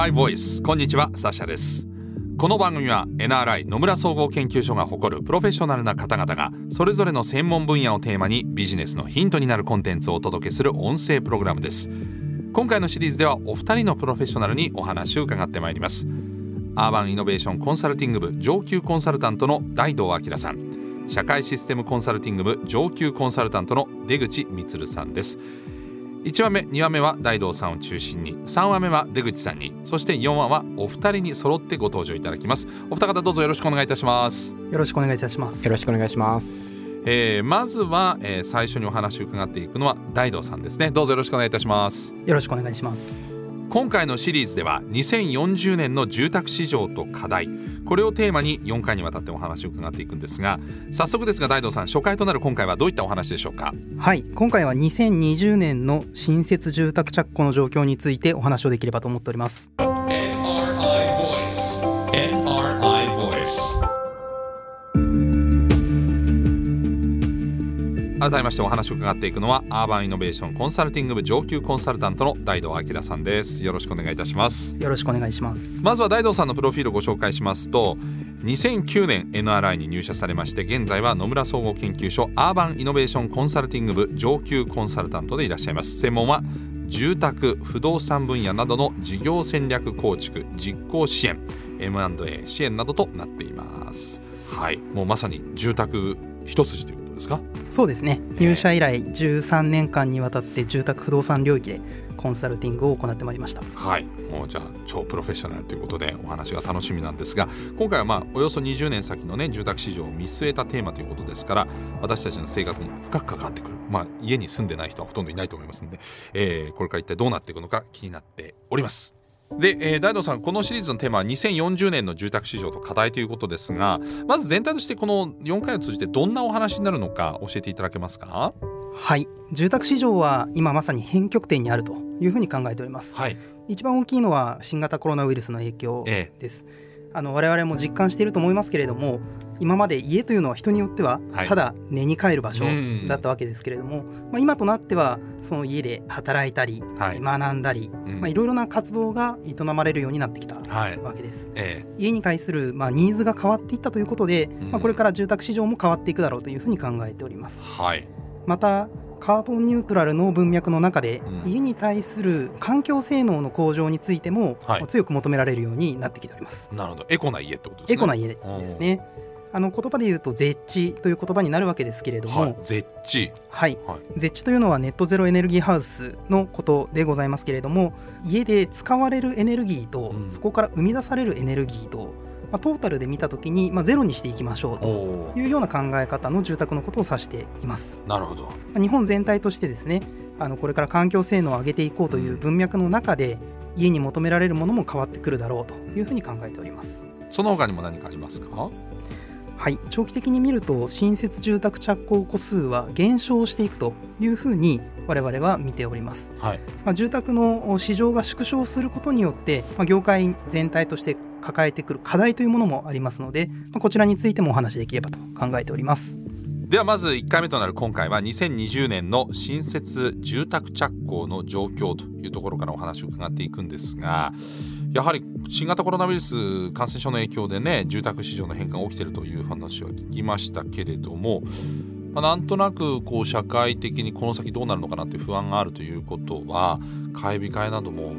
NRI Voice こんにちはサシャです。この番組は NRI 野村総合研究所が誇るプロフェッショナルな方々がそれぞれの専門分野をテーマにビジネスのヒントになるコンテンツをお届けする音声プログラムです。今回のシリーズではお二人のプロフェッショナルにお話を伺ってまいります。アーバンイノベーションコンサルティング部上級コンサルタントの大道明さん。社会システムコンサルティング部上級コンサルタントの出口充さんです。1話目2話目は大道さんを中心に3話目は出口さんにそして4話はお二人に揃ってご登場いただきます。お二方どうぞよろしくお願いいたします。よろしくお願いいたします。よろしくお願いします。えー、まずは、えー、最初にお話を伺っていくのは大道さんですね。どうぞよろしくお願いいたします。よろしくお願いします今回のシリーズでは2040年の住宅市場と課題。これをテーマに4回にわたってお話を伺っていくんですが早速ですが大道さん初回となる今回はどういったお話でしょうか？はい。今回は2020年の新設住宅着工の状況についてお話をできればと思っております。改めましてお話を伺っていくのはアーバンイノベーションコンサルティング部上級コンサルタントの大道明さんです。よろしくお願いいたします。よろしくお願いします。まずは大道さんのプロフィールをご紹介しますと2009年 NRI に入社されまして現在は野村総合研究所アーバンイノベーションコンサルティング部上級コンサルタントでいらっしゃいます。専門は住宅不動産分野などの事業戦略構築実行支援 M&A 支援などとなっています。はい。もうまさに住宅一筋というですか？そうですね。入社以来13年間にわたって住宅不動産領域でコンサルティングを行ってまいりました。はい。もうじゃあ超プロフェッショナルということでお話が楽しみなんですが今回はまあおよそ20年先のね住宅市場を見据えたテーマということですから私たちの生活に深く関わってくる。まあ家に住んでない人はほとんどいないと思いますので、えー、これから一体どうなっていくのか気になっておりますで、えー、大道さんこのシリーズのテーマは2040年の住宅市場と課題ということですがまず全体としてこの4回を通じてどんなお話になるのか教えていただけますか？はい。住宅市場は今まさに変局点にあるというふうに考えております、はい、一番大きいのは新型コロナウイルスの影響です、ええあの我々も実感していると思いますけれども今まで家というのは人によってはただ寝に帰る場所だったわけですけれども、はい、まあ、今となってはその家で働いたり、はい、学んだり、まあ、いろいろな活動が営まれるようになってきたわけです。はいええ、家に対する、まあ、ニーズが変わっていったということで、まあ、これから住宅市場も変わっていくだろうというふうに考えております。はい、またカーボンニュートラルの文脈の中で、うん、家に対する環境性能の向上についても、はい、強く求められるようになってきております。なるほど。エコな家ってことですね。エコな家ですね。あの言葉で言うとゼッチという言葉になるわけですけれども、はい、ゼッチ、はい、はい、ゼッチというのはネットゼロエネルギーハウスのことでございますけれども家で使われるエネルギーと、うん、そこから生み出されるエネルギーとまあ、トータルで見たときに、まあ、ゼロにしていきましょうというような考え方の住宅のことを指しています。なるほど、まあ、日本全体としてですねあのこれから環境性能を上げていこうという文脈の中で、うん、家に求められるものも変わってくるだろうというふうに考えております。その他にも何かありますか？はい、長期的に見ると新設住宅着工戸数は減少していくというふうに我々は見ております、はい、まあ、住宅の市場が縮小することによって、まあ、業界全体として抱えてくる課題というものもありますので、まあ、こちらについてもお話しできればと考えております。ではまず1回目となる今回は2020年の新設住宅着工の状況というところからお話を伺っていくんですがやはり新型コロナウイルス感染症の影響でね住宅市場の変化が起きているという話は聞きましたけれども、まあ、なんとなくこう社会的にこの先どうなるのかなという不安があるということは買い控えなども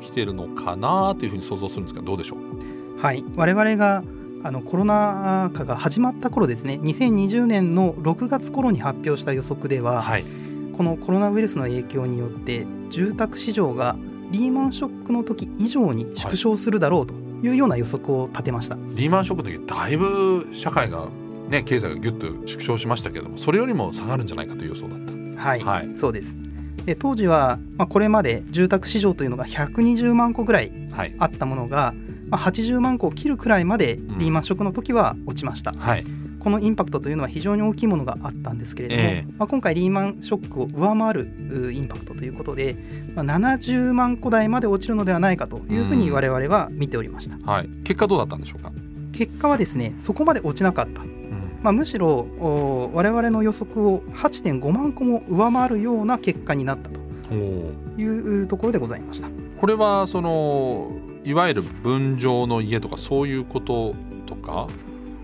起きているのかなというふうに想像するんですがどうでしょう？はい。我々があのコロナ禍が始まった頃ですね。2020年の6月頃に発表した予測では、はい、このコロナウイルスの影響によって住宅市場がリーマンショックの時以上に縮小するだろうというような予測を立てました、はい、リーマンショックの時だいぶ社会がね経済がぎゅっと縮小しましたけれどもそれよりも下がるんじゃないかという予想だった。はい、はい、そうですで当時は、まあ、これまで住宅市場というのが120万戸ぐらいあったものが、はい、まあ、80万戸を切るくらいまでリーマンショックの時は落ちました、うんはい、このインパクトというのは非常に大きいものがあったんですけれども、えー、まあ、今回リーマンショックを上回るインパクトということで、まあ、70万戸台まで落ちるのではないかというふうに我々は見ておりました、うん、はい、結果どうだったんでしょうか？結果はですねそこまで落ちなかったまあ、むしろ我々の予測を8.5万個も上回るような結果になったというところでございました。これはそのいわゆる分譲の家とかそういうこととか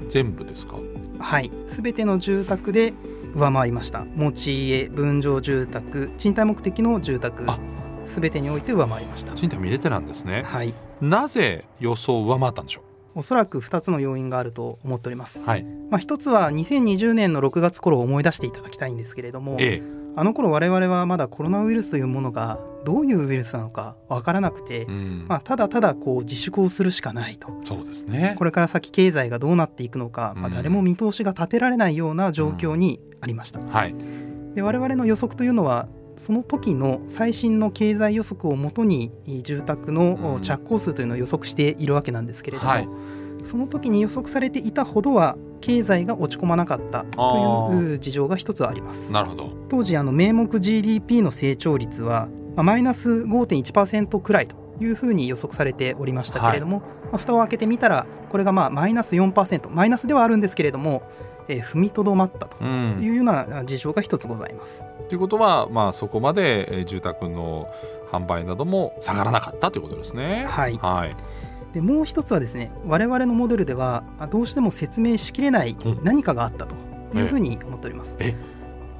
全部ですか？はい。全ての住宅で上回りました。持ち家分譲住宅賃貸目的の住宅全てにおいて上回りました。賃貸も入れてなんですね。はい。なぜ予想を上回ったんでしょう？おそらく2つの要因があると思っております、はい。まあ、1つは2020年の6月頃を思い出していただきたいんですけれども、ええ、あの頃我々はまだコロナウイルスというものがどういうウイルスなのか分からなくて、うん、まあ、ただただこう自粛をするしかないと。そうですね。これから先経済がどうなっていくのか、まあ、誰も見通しが立てられないような状況にありました。うんはい、で我々の予測というのはその時の最新の経済予測をもとに住宅の着工数というのを予測しているわけなんですけれども、はい。その時に予測されていたほどは経済が落ち込まなかったという事情が一つあります。なるほど。当時あの名目 GDP の成長率は、まあ、マイナス5.1%くらいというふうに予測されておりましたけれども、はい、まあ、蓋を開けてみたらこれがまあマイナス4%マイナスではあるんですけれども、えー、踏みとどまったというような事情が一つございます。と、うん、いうことは、まあ、そこまで住宅の販売なども下がらなかったということですね。はい、はい。でもう一つはですね我々のモデルではどうしても説明しきれない何かがあったというふうに思っております。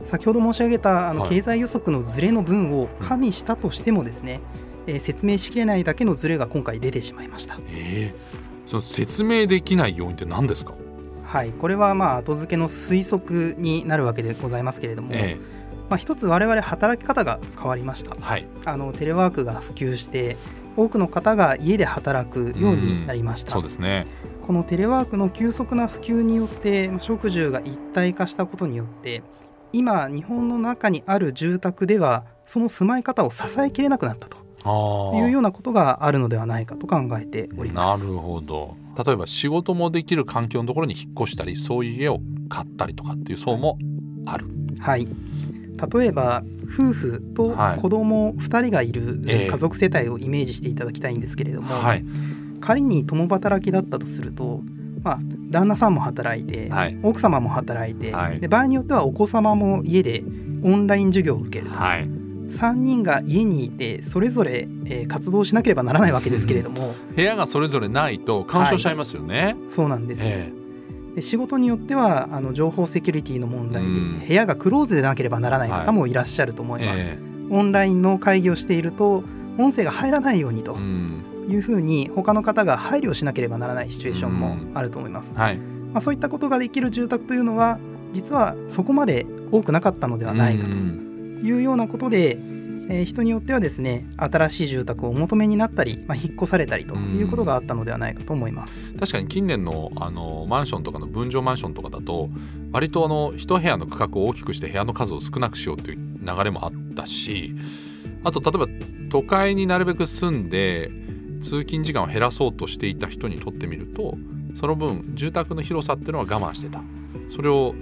先ほど申し上げたあの経済予測のズレの分を加味したとしてもですね、えー、説明しきれないだけのズレが今回出てしまいました。えー、その説明できない要因って何ですか？はい。これはまあ後付けの推測になるわけでございますけれども、えー、まあ、一つ我々働き方が変わりました、はい、あのテレワークが普及して多くの方が家で働くようになりました。そうですね。このテレワークの急速な普及によって食住が一体化したことによって今日本の中にある住宅ではその住まい方を支えきれなくなったと。いうようなことがあるのではないかと考えております。なるほど。例えば仕事もできる環境のところに引っ越したりそういう家を買ったりとかっていう層もある。はい例えば夫婦と子供2人がいる家族世帯をイメージしていただきたいんですけれども、はい、仮に共働きだったとすると、まあ、旦那さんも働いて、はい、奥様も働いて、はい、で場合によってはお子様も家でオンライン授業を受けると、はい、3人が家にいてそれぞれ、えー、活動しなければならないわけですけれども。部屋がそれぞれないと干渉しちゃいますよね。そうなんです、えーで仕事によってはあの情報セキュリティの問題で、部屋がクローズでなければならない方もいらっしゃると思います、はいえ。ー、オンラインの会議をしていると音声が入らないようにというふうに他の方が配慮しなければならないシチュエーションもあると思います、はい、まあ、そういったことができる住宅というのは実はそこまで多くなかったのではないかというようなことで、えー、人によってはですね新しい住宅をお求めになったり、まあ、引っ越されたりということがあったのではないかと思います、確かに近年のあのマンションとかの分譲マンションとかだと割とあの一部屋の区画を大きくして部屋の数を少なくしようという流れもあったしあと例えば都会になるべく住んで通勤時間を減らそうとしていた人にとってみるとその分住宅の広さっていうのは我慢してた。それを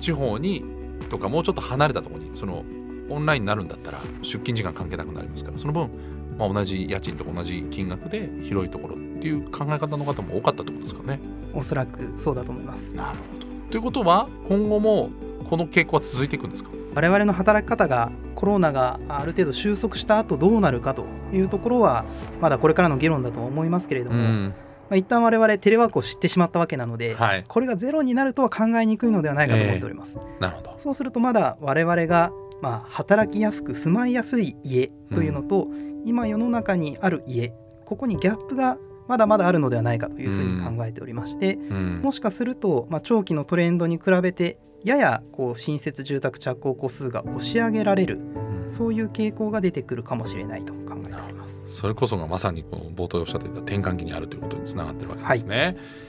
地方にとかもうちょっと離れたところにそのオンラインになるんだったら出勤時間関係なくなりますからその分、まあ、同じ家賃と同じ金額で広いところっていう考え方の方も多かったってことですかね。おそらくそうだと思います。なるほど。ということは今後もこの傾向は続いていくんですか？我々の働き方がコロナがある程度収束した後どうなるかというところはまだこれからの議論だと思いますけれども、うん。まあ、一旦我々テレワークを知ってしまったわけなので、はい、これがゼロになるとは考えにくいのではないかと思っております。えー、なるほど。そうするとまだ我々がまあ、働きやすく住まいやすい家というのと、うん、今世の中にある家ここにギャップがまだまだあるのではないかというふうに考えておりまして、うん、もしかすると、まあ、長期のトレンドに比べてややこう新設住宅着工戸数が押し上げられる、うん、そういう傾向が出てくるかもしれないと考えております。それこそがまさにこの冒頭おっしゃっていた転換期にあるということにつながってるわけですね。はい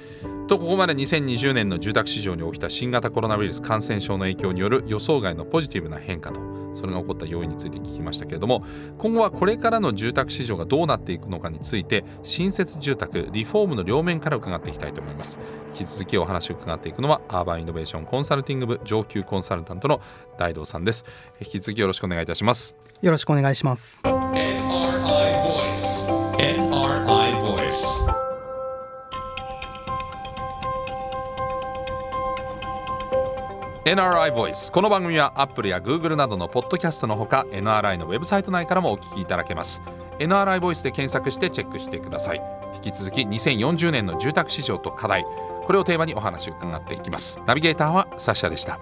とここまで2020年の住宅市場に起きた新型コロナウイルス感染症の影響による予想外のポジティブな変化とそれが起こった要因について聞きましたけれども今後はこれからの住宅市場がどうなっていくのかについて新設住宅リフォームの両面から伺っていきたいと思います。引き続きお話を伺っていくのはアーバンイノベーションコンサルティング部上級コンサルタントの大道さんです。引き続きよろしくお願いいたします。よろしくお願いします。NRI Voice この番組は Apple や Google などのポッドキャストのほか NRI のウェブサイト内からもお聞きいただけます。NRI ボイスで検索してチェックしてください。引き続き2040年の住宅市場と課題これをテーマにお話を伺っていきます。ナビゲーターはサッシャでした。